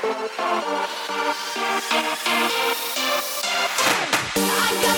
I got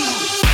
beat.